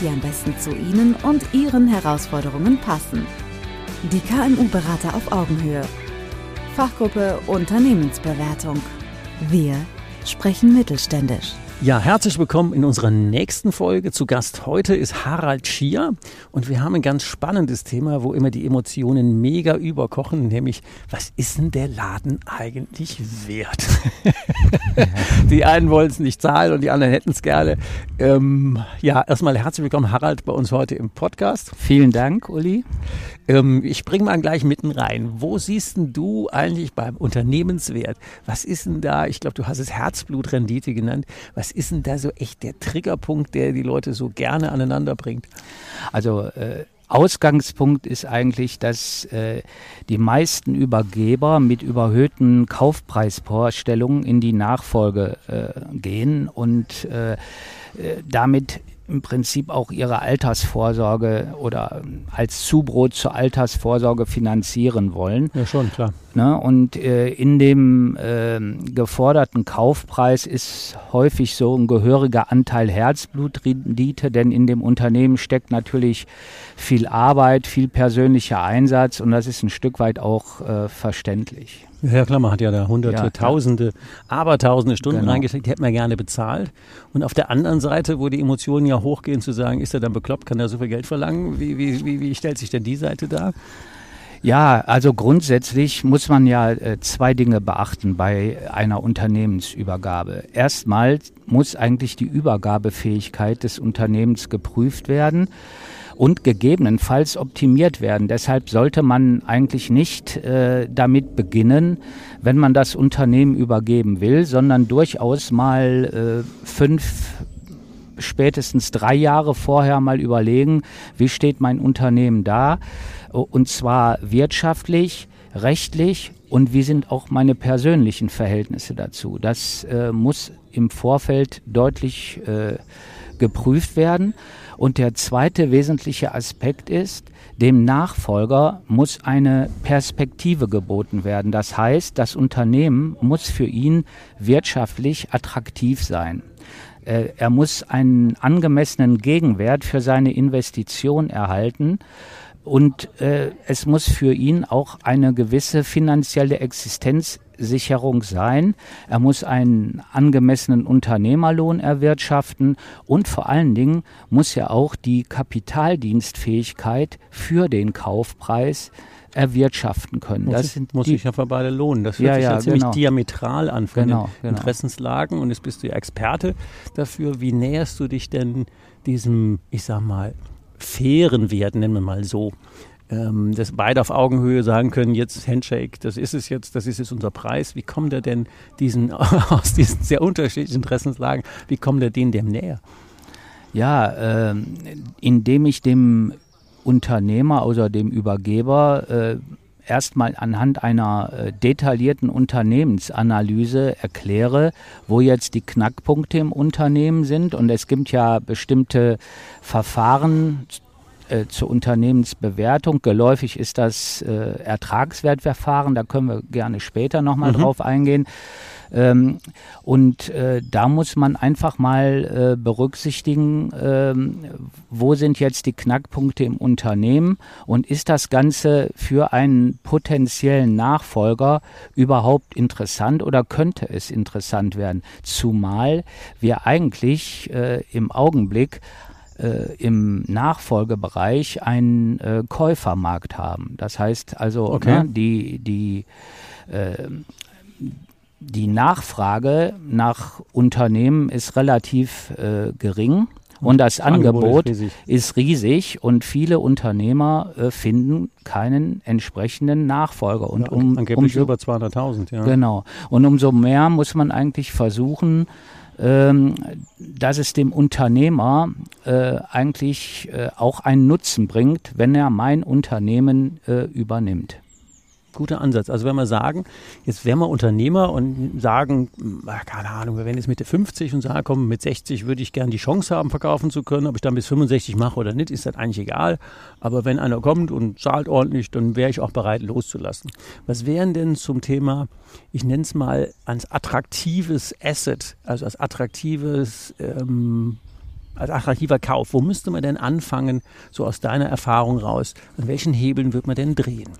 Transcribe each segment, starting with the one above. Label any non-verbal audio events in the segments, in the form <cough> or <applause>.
die am besten zu Ihnen und Ihren Herausforderungen passen. Die KMU-Berater auf Augenhöhe. Fachgruppe Unternehmensbewertung. Wir sprechen mittelständisch. Ja, herzlich willkommen in unserer nächsten Folge. Zu Gast heute ist Harald Schier und wir haben ein ganz spannendes Thema, wo immer die Emotionen mega überkochen, nämlich was ist denn der Laden eigentlich wert? <laughs> die einen wollen es nicht zahlen und die anderen hätten es gerne. Ähm, ja, erstmal herzlich willkommen Harald bei uns heute im Podcast. Vielen Dank, Uli. Ähm, ich springe mal gleich mitten rein. Wo siehst denn du eigentlich beim Unternehmenswert? Was ist denn da? Ich glaube, du hast es Herzblutrendite genannt. Was ist denn da so echt der Triggerpunkt, der die Leute so gerne aneinander bringt? Also äh Ausgangspunkt ist eigentlich, dass äh, die meisten Übergeber mit überhöhten Kaufpreisvorstellungen in die Nachfolge äh, gehen und äh, äh damit im Prinzip auch ihre Altersvorsorge oder als Zubrot zur Altersvorsorge finanzieren wollen. Ja, schon, klar. Ne? Und äh, in dem äh, geforderten Kaufpreis ist häufig so ein gehöriger Anteil Herzblutrendite, denn in dem Unternehmen steckt natürlich viel Arbeit, viel persönlicher Einsatz und das ist ein Stück weit auch äh, verständlich. Herr Klammer hat ja da hunderte, ja, tausende, abertausende Stunden genau. reingesteckt, die hätten wir gerne bezahlt. Und auf der anderen Seite, wo die Emotionen ja hochgehen, zu sagen, ist er dann bekloppt, kann er so viel Geld verlangen? Wie, wie, wie, wie stellt sich denn die Seite dar? Ja, also grundsätzlich muss man ja äh, zwei Dinge beachten bei einer Unternehmensübergabe. Erstmal muss eigentlich die Übergabefähigkeit des Unternehmens geprüft werden und gegebenenfalls optimiert werden. Deshalb sollte man eigentlich nicht äh, damit beginnen, wenn man das Unternehmen übergeben will, sondern durchaus mal äh, fünf spätestens drei Jahre vorher mal überlegen, wie steht mein Unternehmen da und zwar wirtschaftlich, rechtlich und wie sind auch meine persönlichen Verhältnisse dazu. Das äh, muss im Vorfeld deutlich äh, geprüft werden. Und der zweite wesentliche Aspekt ist, dem Nachfolger muss eine Perspektive geboten werden. Das heißt, das Unternehmen muss für ihn wirtschaftlich attraktiv sein. Äh, er muss einen angemessenen Gegenwert für seine Investition erhalten und äh, es muss für ihn auch eine gewisse finanzielle Existenzsicherung sein. Er muss einen angemessenen Unternehmerlohn erwirtschaften und vor allen Dingen muss er auch die Kapitaldienstfähigkeit für den Kaufpreis erwirtschaften können. Muss das ich, sind muss die, sich ja für beide lohnen. Das hört ja, sich ja, ja ziemlich genau. diametral an von genau, den genau. Interessenslagen und jetzt bist du ja Experte dafür. Wie näherst du dich denn diesem, ich sag mal, fairen Wert, nennen wir mal so, ähm, dass beide auf Augenhöhe sagen können, jetzt Handshake, das ist es jetzt, das ist jetzt unser Preis. Wie kommt er denn diesen, <laughs> aus diesen sehr unterschiedlichen Interessenslagen, wie kommt er denen dem näher? Ja, äh, indem ich dem Unternehmer oder dem Übergeber äh, erstmal anhand einer äh, detaillierten Unternehmensanalyse erkläre, wo jetzt die Knackpunkte im Unternehmen sind. Und es gibt ja bestimmte Verfahren äh, zur Unternehmensbewertung. Geläufig ist das äh, Ertragswertverfahren, da können wir gerne später nochmal mhm. drauf eingehen. Ähm, und äh, da muss man einfach mal äh, berücksichtigen, ähm, wo sind jetzt die Knackpunkte im Unternehmen und ist das Ganze für einen potenziellen Nachfolger überhaupt interessant oder könnte es interessant werden? Zumal wir eigentlich äh, im Augenblick äh, im Nachfolgebereich einen äh, Käufermarkt haben. Das heißt also, okay. ne, die, die äh, die Nachfrage nach Unternehmen ist relativ äh, gering und das Angebot, Angebot ist, riesig. ist, riesig. und viele Unternehmer äh, finden keinen entsprechenden Nachfolger. Und ja, um, angeblich umso, über 200.000, ja. Genau. Und umso mehr muss man eigentlich versuchen, ähm, dass es dem Unternehmer äh, eigentlich äh, auch einen Nutzen bringt, wenn er mein Unternehmen äh, übernimmt guter Ansatz. Also wenn wir sagen, jetzt wären wir Unternehmer und sagen, keine Ahnung, wir wären jetzt Mitte 50 und sagen, komm, mit 60 würde ich gerne die Chance haben, verkaufen zu können. Ob ich dann bis 65 mache oder nicht, ist das eigentlich egal. Aber wenn einer kommt und zahlt ordentlich, dann wäre ich auch bereit, loszulassen. Was wären denn zum Thema, ich nenne es mal als attraktives Asset, also als attraktives ähm, als attraktiver Kauf, wo müsste man denn anfangen, so aus deiner Erfahrung raus? An welchen Hebeln wird man denn drehen?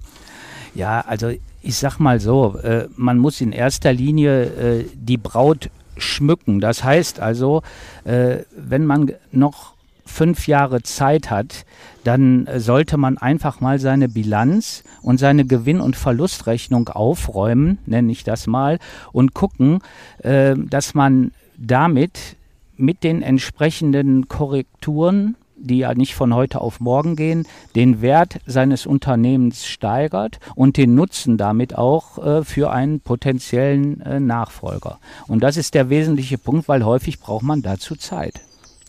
Ja, also ich sag mal so, äh, man muss in erster Linie äh, die Braut schmücken. Das heißt also, äh, wenn man noch fünf Jahre Zeit hat, dann äh, sollte man einfach mal seine Bilanz und seine Gewinn- und Verlustrechnung aufräumen, nenne ich das mal, und gucken, äh, dass man damit mit den entsprechenden Korrekturen die ja nicht von heute auf morgen gehen, den Wert seines Unternehmens steigert und den Nutzen damit auch äh, für einen potenziellen äh, Nachfolger. Und das ist der wesentliche Punkt, weil häufig braucht man dazu Zeit.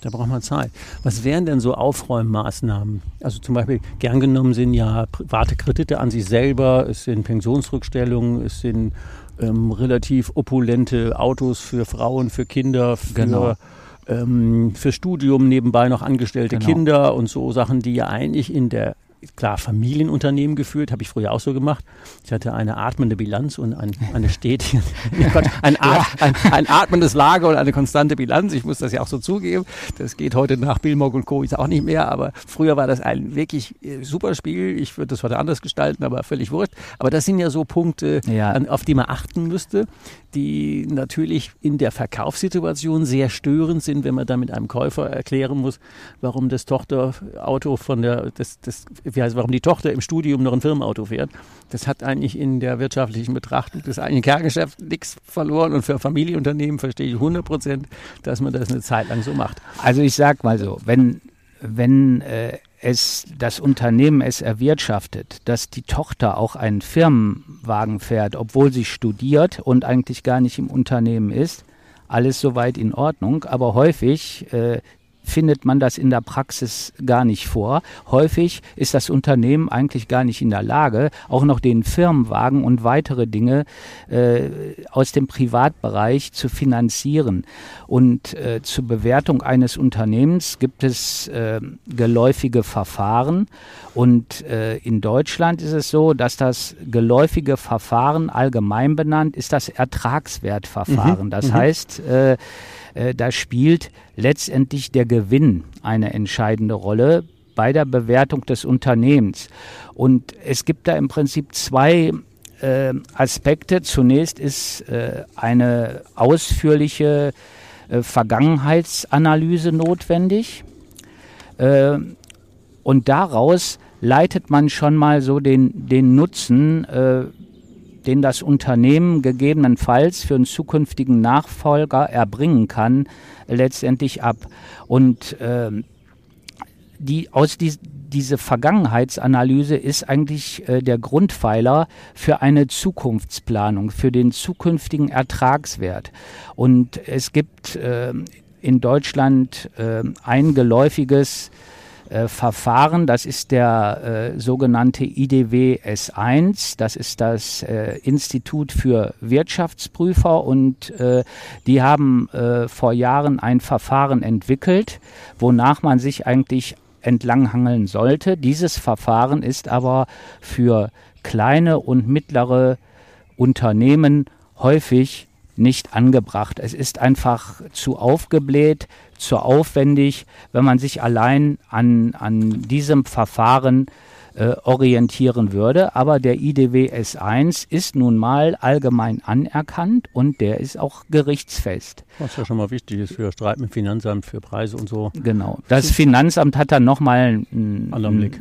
Da braucht man Zeit. Was wären denn so Aufräummaßnahmen? Also zum Beispiel, gern genommen sind ja private Kredite an sich selber, es sind Pensionsrückstellungen, es sind ähm, relativ opulente Autos für Frauen, für Kinder, für genau ähm, für Studium nebenbei noch angestellte genau. Kinder und so Sachen, die ja eigentlich in der klar Familienunternehmen geführt, habe ich früher auch so gemacht. Ich hatte eine atmende Bilanz und ein, eine stetige, <laughs> <laughs> ein, At, ein, ein, atmendes Lager und eine konstante Bilanz. Ich muss das ja auch so zugeben. Das geht heute nach Billmog und Co. auch nicht mehr, aber früher war das ein wirklich äh, super Spiel. Ich würde das heute anders gestalten, aber völlig wurscht. Aber das sind ja so Punkte, ja. An, auf die man achten müsste, die natürlich in der Verkaufssituation sehr störend sind, wenn man dann mit einem Käufer erklären muss, warum das Tochterauto von der, das, das wie heißt, warum die Tochter im Studium noch ein Firmenauto fährt. Das hat eigentlich in der wirtschaftlichen Betrachtung des eigentlichen Kerngeschäfts nichts verloren. Und für Familienunternehmen verstehe ich 100 Prozent, dass man das eine Zeit lang so macht. Also ich sag mal so, wenn, wenn äh, es das Unternehmen es erwirtschaftet, dass die Tochter auch einen Firmenwagen fährt, obwohl sie studiert und eigentlich gar nicht im Unternehmen ist, alles soweit in Ordnung. Aber häufig äh, findet man das in der Praxis gar nicht vor. Häufig ist das Unternehmen eigentlich gar nicht in der Lage, auch noch den Firmenwagen und weitere Dinge äh, aus dem Privatbereich zu finanzieren. Und äh, zur Bewertung eines Unternehmens gibt es äh, geläufige Verfahren. Und äh, in Deutschland ist es so, dass das geläufige Verfahren allgemein benannt ist das Ertragswertverfahren. Mhm. Das mhm. heißt, äh, da spielt letztendlich der Gewinn eine entscheidende Rolle bei der Bewertung des Unternehmens. Und es gibt da im Prinzip zwei äh, Aspekte. Zunächst ist äh, eine ausführliche äh, Vergangenheitsanalyse notwendig. Äh, und daraus leitet man schon mal so den, den Nutzen den das Unternehmen gegebenenfalls für einen zukünftigen Nachfolger erbringen kann, letztendlich ab. Und äh, die, aus die, diese Vergangenheitsanalyse ist eigentlich äh, der Grundpfeiler für eine Zukunftsplanung, für den zukünftigen Ertragswert. Und es gibt äh, in Deutschland äh, ein geläufiges äh, Verfahren. Das ist der äh, sogenannte IDW S1. Das ist das äh, Institut für Wirtschaftsprüfer und äh, die haben äh, vor Jahren ein Verfahren entwickelt, wonach man sich eigentlich entlanghangeln sollte. Dieses Verfahren ist aber für kleine und mittlere Unternehmen häufig nicht angebracht. Es ist einfach zu aufgebläht, zu aufwendig, wenn man sich allein an, an diesem Verfahren äh, orientieren würde. Aber der IDW S1 ist nun mal allgemein anerkannt und der ist auch gerichtsfest. Was ja schon mal wichtig ist für Streit mit Finanzamt, für Preise und so. Genau. Das Finanzamt hat dann nochmal ein,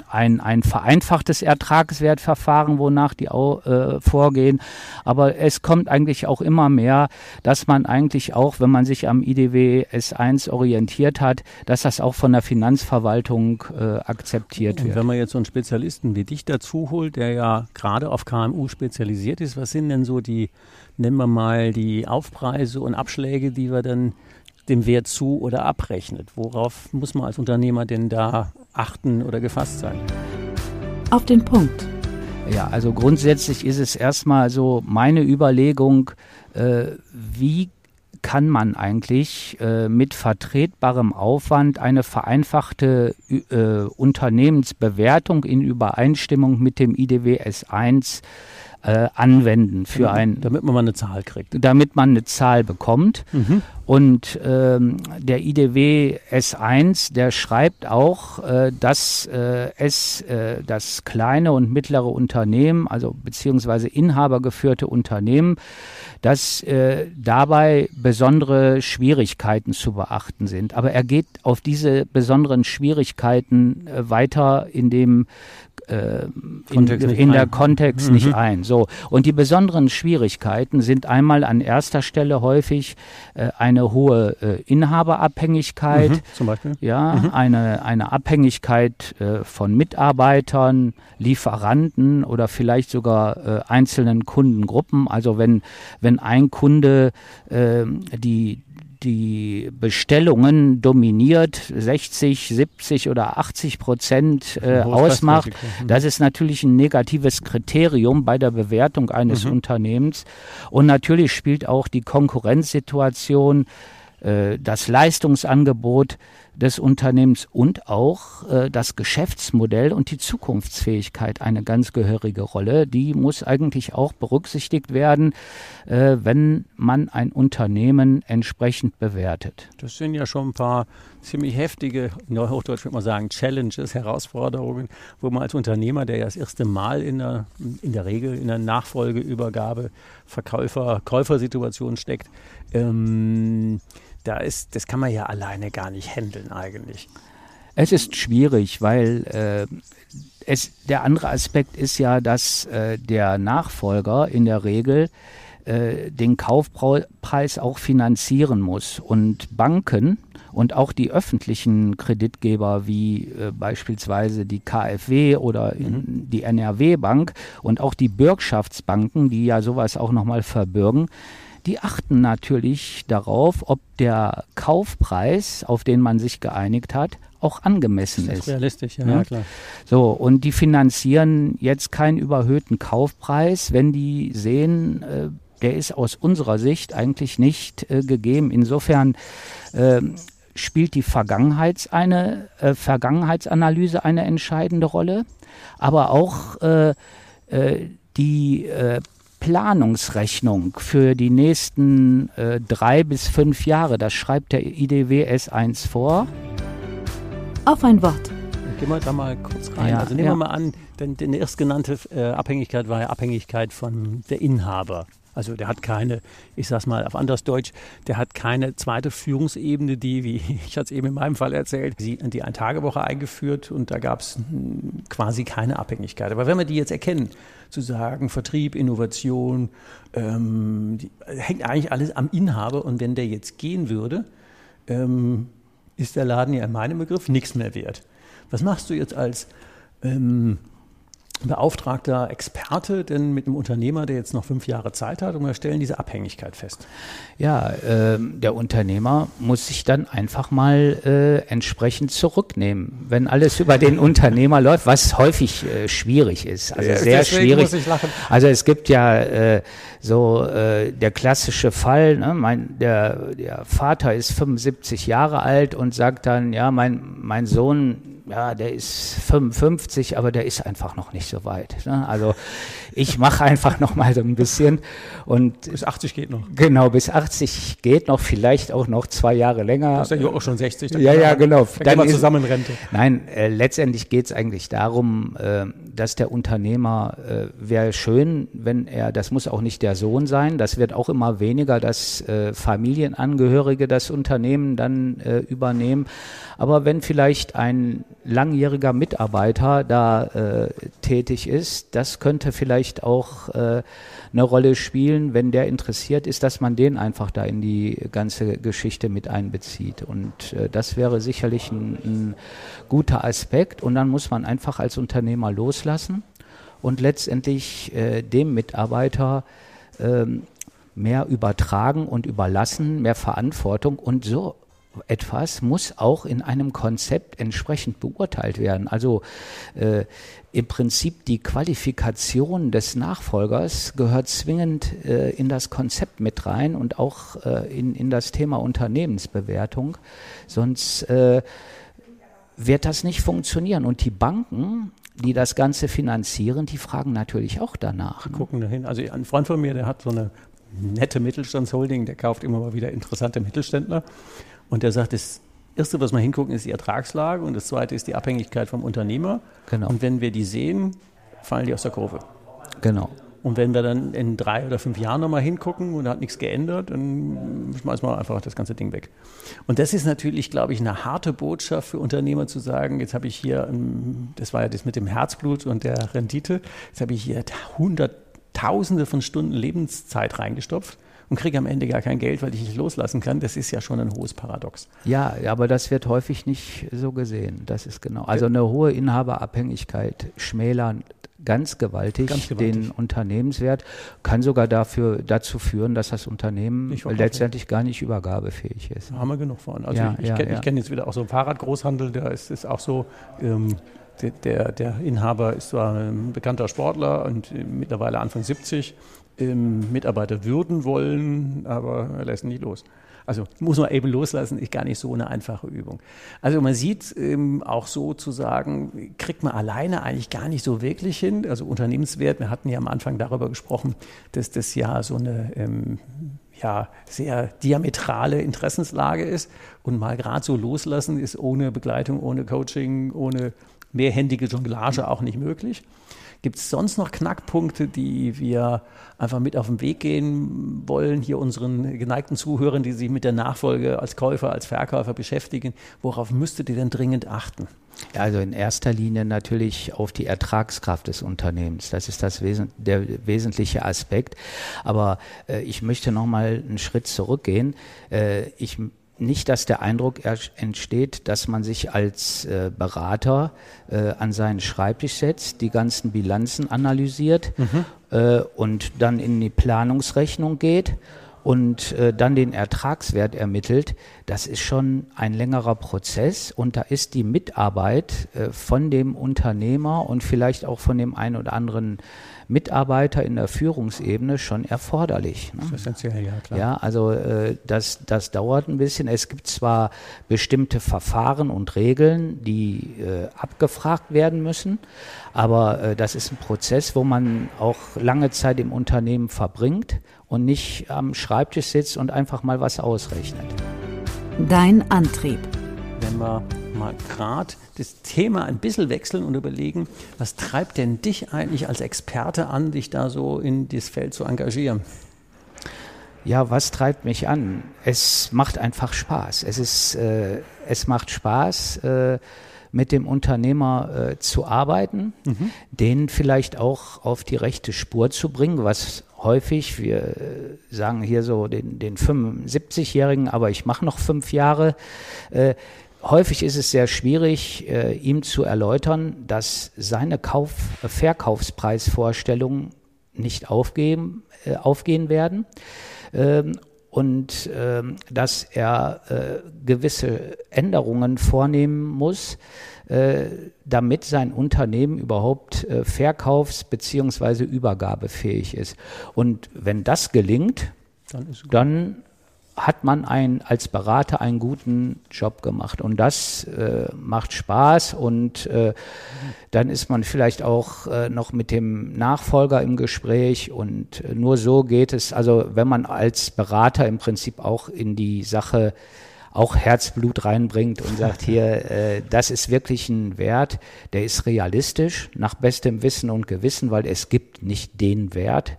ein, ein vereinfachtes Ertragswertverfahren, wonach die auch, äh, vorgehen. Aber es kommt eigentlich auch immer mehr, dass man eigentlich auch, wenn man sich am IDW S1 orientiert hat, dass das auch von der Finanzverwaltung äh, akzeptiert und wird. Wenn man jetzt so einen Spezialisten wie dich dazu holt, der ja gerade auf KMU spezialisiert ist, was sind denn so die nennen wir mal die Aufpreise und Abschläge, die wir dann dem Wert zu oder abrechnet. Worauf muss man als Unternehmer denn da achten oder gefasst sein? Auf den Punkt. Ja, also grundsätzlich ist es erstmal so meine Überlegung, äh, wie kann man eigentlich äh, mit vertretbarem Aufwand eine vereinfachte äh, Unternehmensbewertung in Übereinstimmung mit dem IDW S1 äh, anwenden für genau, ein. Damit man mal eine Zahl kriegt. Damit man eine Zahl bekommt. Mhm. Und ähm, der IDW S1, der schreibt auch, äh, dass äh, es äh, das kleine und mittlere Unternehmen, also beziehungsweise inhabergeführte Unternehmen, dass äh, dabei besondere Schwierigkeiten zu beachten sind. Aber er geht auf diese besonderen Schwierigkeiten äh, weiter in dem äh, in, in der Kontext mhm. nicht ein. So und die besonderen Schwierigkeiten sind einmal an erster Stelle häufig äh, eine hohe äh, Inhaberabhängigkeit, mhm, zum Beispiel, ja, mhm. eine eine Abhängigkeit äh, von Mitarbeitern, Lieferanten oder vielleicht sogar äh, einzelnen Kundengruppen. Also wenn wenn ein Kunde äh, die die Bestellungen dominiert, 60, 70 oder 80 Prozent äh, ausmacht. Mhm. Das ist natürlich ein negatives Kriterium bei der Bewertung eines mhm. Unternehmens. Und natürlich spielt auch die Konkurrenzsituation, äh, das Leistungsangebot des Unternehmens und auch äh, das Geschäftsmodell und die Zukunftsfähigkeit eine ganz gehörige Rolle. Die muss eigentlich auch berücksichtigt werden, äh, wenn man ein Unternehmen entsprechend bewertet. Das sind ja schon ein paar ziemlich heftige, Neuhochdeutsch würde man sagen, Challenges, Herausforderungen, wo man als Unternehmer, der ja das erste Mal in der, in der Regel in der Nachfolgeübergabe Verkäufer-Käufersituation steckt, ähm, da ist, das kann man ja alleine gar nicht handeln eigentlich. Es ist schwierig, weil äh, es, der andere Aspekt ist ja, dass äh, der Nachfolger in der Regel äh, den Kaufpreis auch finanzieren muss. Und Banken und auch die öffentlichen Kreditgeber wie äh, beispielsweise die KfW oder mhm. die NRW Bank und auch die Bürgschaftsbanken, die ja sowas auch nochmal verbürgen, die achten natürlich darauf, ob der Kaufpreis, auf den man sich geeinigt hat, auch angemessen das ist. ist. Realistisch, ja, ja, klar. So, und die finanzieren jetzt keinen überhöhten Kaufpreis, wenn die sehen, äh, der ist aus unserer Sicht eigentlich nicht äh, gegeben. Insofern äh, spielt die Vergangenheits eine, äh, Vergangenheitsanalyse eine entscheidende Rolle, aber auch äh, äh, die Planungsrechnung für die nächsten äh, drei bis fünf Jahre. Das schreibt der IDW S1 vor. Auf ein Wort. Gehen wir da mal kurz rein. Ja, also nehmen ja. wir mal an, denn die erstgenannte äh, Abhängigkeit war ja Abhängigkeit von der Inhaber. Also der hat keine, ich sag's mal auf anderes Deutsch, der hat keine zweite Führungsebene, die, wie <laughs> ich es eben in meinem Fall erzählt, die, die Ein-Tage-Woche eingeführt und da gab es hm, quasi keine Abhängigkeit. Aber wenn wir die jetzt erkennen, zu sagen, Vertrieb, Innovation, ähm, die, hängt eigentlich alles am Inhaber und wenn der jetzt gehen würde, ähm, ist der Laden ja in meinem Begriff nichts mehr wert. Was machst du jetzt als ähm, beauftragter Experte denn mit einem Unternehmer, der jetzt noch fünf Jahre Zeit hat und wir stellen diese Abhängigkeit fest? Ja, äh, der Unternehmer muss sich dann einfach mal äh, entsprechend zurücknehmen. Wenn alles über den <laughs> Unternehmer läuft, was häufig äh, schwierig ist, also ja, sehr schwierig. Also es gibt ja äh, so äh, der klassische Fall, ne? mein, der, der Vater ist 75 Jahre alt und sagt dann, ja, mein, mein Sohn ja, der ist 55, aber der ist einfach noch nicht so weit. Ne? Also ich mache einfach noch mal so ein bisschen und bis 80 geht noch. Genau, bis 80 geht noch, vielleicht auch noch zwei Jahre länger. Das ist ja auch schon 60. Ja, ja, genau. Dann, dann zusammen Rente. Nein, äh, letztendlich geht es eigentlich darum, äh, dass der Unternehmer äh, wäre schön, wenn er, das muss auch nicht der Sohn sein, das wird auch immer weniger, dass äh, Familienangehörige das Unternehmen dann äh, übernehmen. Aber wenn vielleicht ein langjähriger Mitarbeiter da äh, tätig ist, das könnte vielleicht auch äh, eine Rolle spielen, wenn der interessiert ist, dass man den einfach da in die ganze Geschichte mit einbezieht. Und äh, das wäre sicherlich ein, ein guter Aspekt. Und dann muss man einfach als Unternehmer loslassen und letztendlich äh, dem Mitarbeiter ähm, mehr übertragen und überlassen, mehr Verantwortung und so etwas muss auch in einem Konzept entsprechend beurteilt werden. Also äh, im Prinzip die Qualifikation des Nachfolgers gehört zwingend äh, in das Konzept mit rein und auch äh, in, in das Thema Unternehmensbewertung. Sonst äh, wird das nicht funktionieren. Und die Banken, die das Ganze finanzieren, die fragen natürlich auch danach. Die ne? gucken dahin. Also ein Freund von mir, der hat so eine nette Mittelstandsholding, der kauft immer mal wieder interessante Mittelständler. Und der sagt, das Erste, was wir hingucken, ist die Ertragslage und das Zweite ist die Abhängigkeit vom Unternehmer. Genau. Und wenn wir die sehen, fallen die aus der Kurve. Genau. Und wenn wir dann in drei oder fünf Jahren nochmal hingucken und da hat nichts geändert, dann schmeißen wir einfach das ganze Ding weg. Und das ist natürlich, glaube ich, eine harte Botschaft für Unternehmer zu sagen, jetzt habe ich hier, das war ja das mit dem Herzblut und der Rendite, jetzt habe ich hier hunderttausende von Stunden Lebenszeit reingestopft und kriege am Ende gar kein Geld, weil ich nicht loslassen kann. Das ist ja schon ein hohes Paradox. Ja, aber das wird häufig nicht so gesehen. Das ist genau. Also eine hohe Inhaberabhängigkeit schmälern ganz gewaltig, ganz gewaltig, den Unternehmenswert, kann sogar dafür, dazu führen, dass das Unternehmen letztendlich gar nicht übergabefähig ist. Da haben wir genug von. Also ja, ich, ich ja, kenne ja. kenn jetzt wieder auch so einen Fahrradgroßhandel, da ist es auch so, ähm, der, der, Inhaber ist zwar ein bekannter Sportler und mittlerweile Anfang 70, ähm, Mitarbeiter würden wollen, aber er lässt nicht los. Also muss man eben loslassen, ist gar nicht so eine einfache Übung. Also man sieht ähm, auch sozusagen, kriegt man alleine eigentlich gar nicht so wirklich hin. Also Unternehmenswert, wir hatten ja am Anfang darüber gesprochen, dass das ja so eine ähm, ja, sehr diametrale Interessenslage ist. Und mal gerade so loslassen ist ohne Begleitung, ohne Coaching, ohne mehrhändige Jonglage auch nicht möglich. Gibt es sonst noch Knackpunkte, die wir einfach mit auf den Weg gehen wollen, hier unseren geneigten Zuhörern, die sich mit der Nachfolge als Käufer, als Verkäufer beschäftigen? Worauf müsstet ihr denn dringend achten? Ja, also in erster Linie natürlich auf die Ertragskraft des Unternehmens. Das ist das Wesen, der wesentliche Aspekt. Aber äh, ich möchte noch mal einen Schritt zurückgehen. Äh, ich nicht, dass der Eindruck entsteht, dass man sich als äh, Berater äh, an seinen Schreibtisch setzt, die ganzen Bilanzen analysiert mhm. äh, und dann in die Planungsrechnung geht und äh, dann den Ertragswert ermittelt. Das ist schon ein längerer Prozess und da ist die Mitarbeit äh, von dem Unternehmer und vielleicht auch von dem einen oder anderen Mitarbeiter in der Führungsebene schon erforderlich. Ne? Essentiell, ja, klar. Ja, also äh, das, das dauert ein bisschen. Es gibt zwar bestimmte Verfahren und Regeln, die äh, abgefragt werden müssen, aber äh, das ist ein Prozess, wo man auch lange Zeit im Unternehmen verbringt und nicht am Schreibtisch sitzt und einfach mal was ausrechnet. Dein Antrieb. Wenn wir mal gerade das Thema ein bisschen wechseln und überlegen, was treibt denn dich eigentlich als Experte an, dich da so in das Feld zu engagieren? Ja, was treibt mich an? Es macht einfach Spaß. Es ist, äh, es macht Spaß, äh, mit dem Unternehmer äh, zu arbeiten, mhm. den vielleicht auch auf die rechte Spur zu bringen, was häufig, wir sagen hier so den, den 75-Jährigen, aber ich mache noch fünf Jahre, äh, häufig ist es sehr schwierig, äh, ihm zu erläutern, dass seine Kauf Verkaufspreisvorstellungen nicht aufgeben, äh, aufgehen werden ähm, und ähm, dass er äh, gewisse Änderungen vornehmen muss, äh, damit sein Unternehmen überhaupt äh, verkaufs- bzw. übergabefähig ist. Und wenn das gelingt, dann, dann hat man ein, als Berater einen guten Job gemacht. Und das äh, macht Spaß. Und äh, dann ist man vielleicht auch äh, noch mit dem Nachfolger im Gespräch. Und äh, nur so geht es, also wenn man als Berater im Prinzip auch in die Sache auch Herzblut reinbringt und sagt, hier, äh, das ist wirklich ein Wert, der ist realistisch, nach bestem Wissen und Gewissen, weil es gibt nicht den Wert,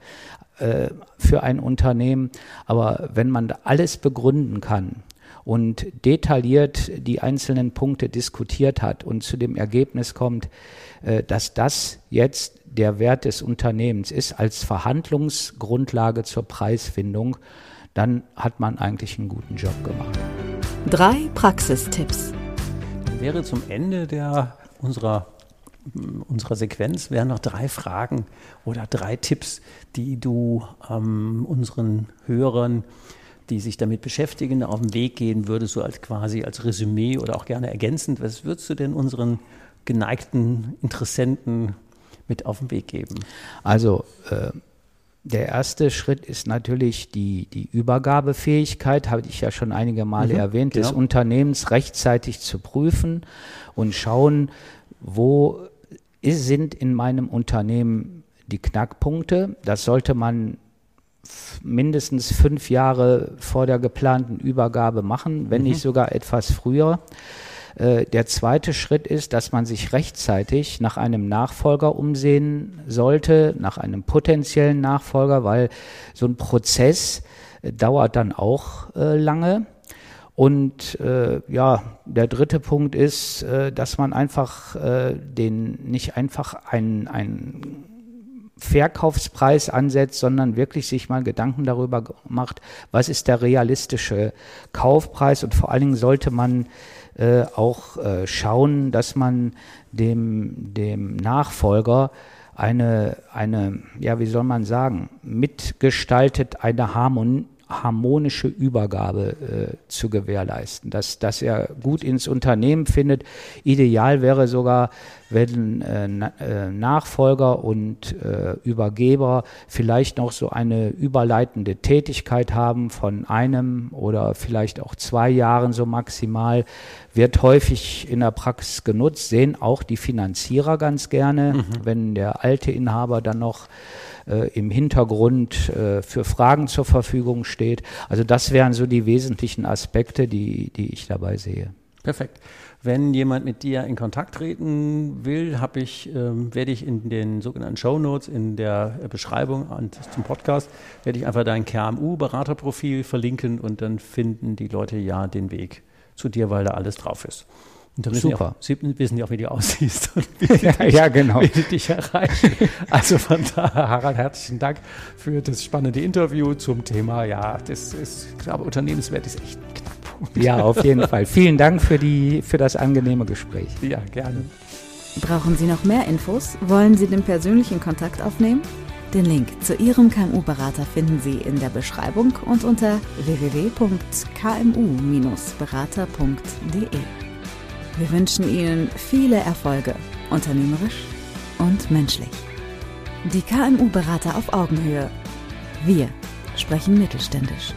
äh, für ein Unternehmen. Aber wenn man alles begründen kann und detailliert die einzelnen Punkte diskutiert hat und zu dem Ergebnis kommt, äh, dass das jetzt der Wert des Unternehmens ist als Verhandlungsgrundlage zur Preisfindung, dann hat man eigentlich einen guten Job gemacht. Drei Praxistipps. Dann wäre zum Ende der unserer unserer Sequenz wären noch drei Fragen oder drei Tipps, die du ähm, unseren Hörern die sich damit beschäftigen, auf den Weg gehen würde, so als quasi als Resümee oder auch gerne ergänzend? Was würdest du denn unseren geneigten Interessenten mit auf den Weg geben? Also äh, der erste Schritt ist natürlich die, die Übergabefähigkeit, habe ich ja schon einige Male mhm, erwähnt, genau. des Unternehmens rechtzeitig zu prüfen und schauen, wo sind in meinem Unternehmen die Knackpunkte. Das sollte man mindestens fünf Jahre vor der geplanten Übergabe machen, wenn mhm. nicht sogar etwas früher. Äh, der zweite Schritt ist, dass man sich rechtzeitig nach einem Nachfolger umsehen sollte, nach einem potenziellen Nachfolger, weil so ein Prozess äh, dauert dann auch äh, lange. Und äh, ja, der dritte Punkt ist, äh, dass man einfach äh, den nicht einfach ein, ein Verkaufspreis ansetzt, sondern wirklich sich mal Gedanken darüber macht, was ist der realistische Kaufpreis? Und vor allen Dingen sollte man äh, auch äh, schauen, dass man dem, dem Nachfolger eine, eine, ja, wie soll man sagen, mitgestaltet eine Harmonie harmonische Übergabe äh, zu gewährleisten, dass, dass er gut ins Unternehmen findet. Ideal wäre sogar, wenn äh, äh, Nachfolger und äh, Übergeber vielleicht noch so eine überleitende Tätigkeit haben von einem oder vielleicht auch zwei Jahren so maximal, wird häufig in der Praxis genutzt, sehen auch die Finanzierer ganz gerne, mhm. wenn der alte Inhaber dann noch äh, im Hintergrund äh, für Fragen zur Verfügung steht. Also das wären so die wesentlichen Aspekte, die, die ich dabei sehe. Perfekt. Wenn jemand mit dir in Kontakt treten will, habe ich, ähm, werde ich in den sogenannten Show Notes in der Beschreibung zum Podcast werde ich einfach dein KMU-Beraterprofil verlinken und dann finden die Leute ja den Weg zu dir, weil da alles drauf ist. Und dann wissen Super. Die auch, sie wissen die auch, wie du aussiehst und <laughs> wie ja, dich, ja, genau. wie die dich erreichen. Also von daher, Harald, herzlichen Dank für das spannende Interview zum Thema. Ja, das ist, ich glaube, Unternehmenswert ist echt ein Knackpunkt. Ja, auf jeden Fall. Vielen Dank für, die, für das angenehme Gespräch. Ja, gerne. Brauchen Sie noch mehr Infos? Wollen Sie den persönlichen Kontakt aufnehmen? Den Link zu Ihrem KMU-Berater finden Sie in der Beschreibung und unter www.kmu-berater.de. Wir wünschen Ihnen viele Erfolge, unternehmerisch und menschlich. Die KMU-Berater auf Augenhöhe. Wir sprechen mittelständisch.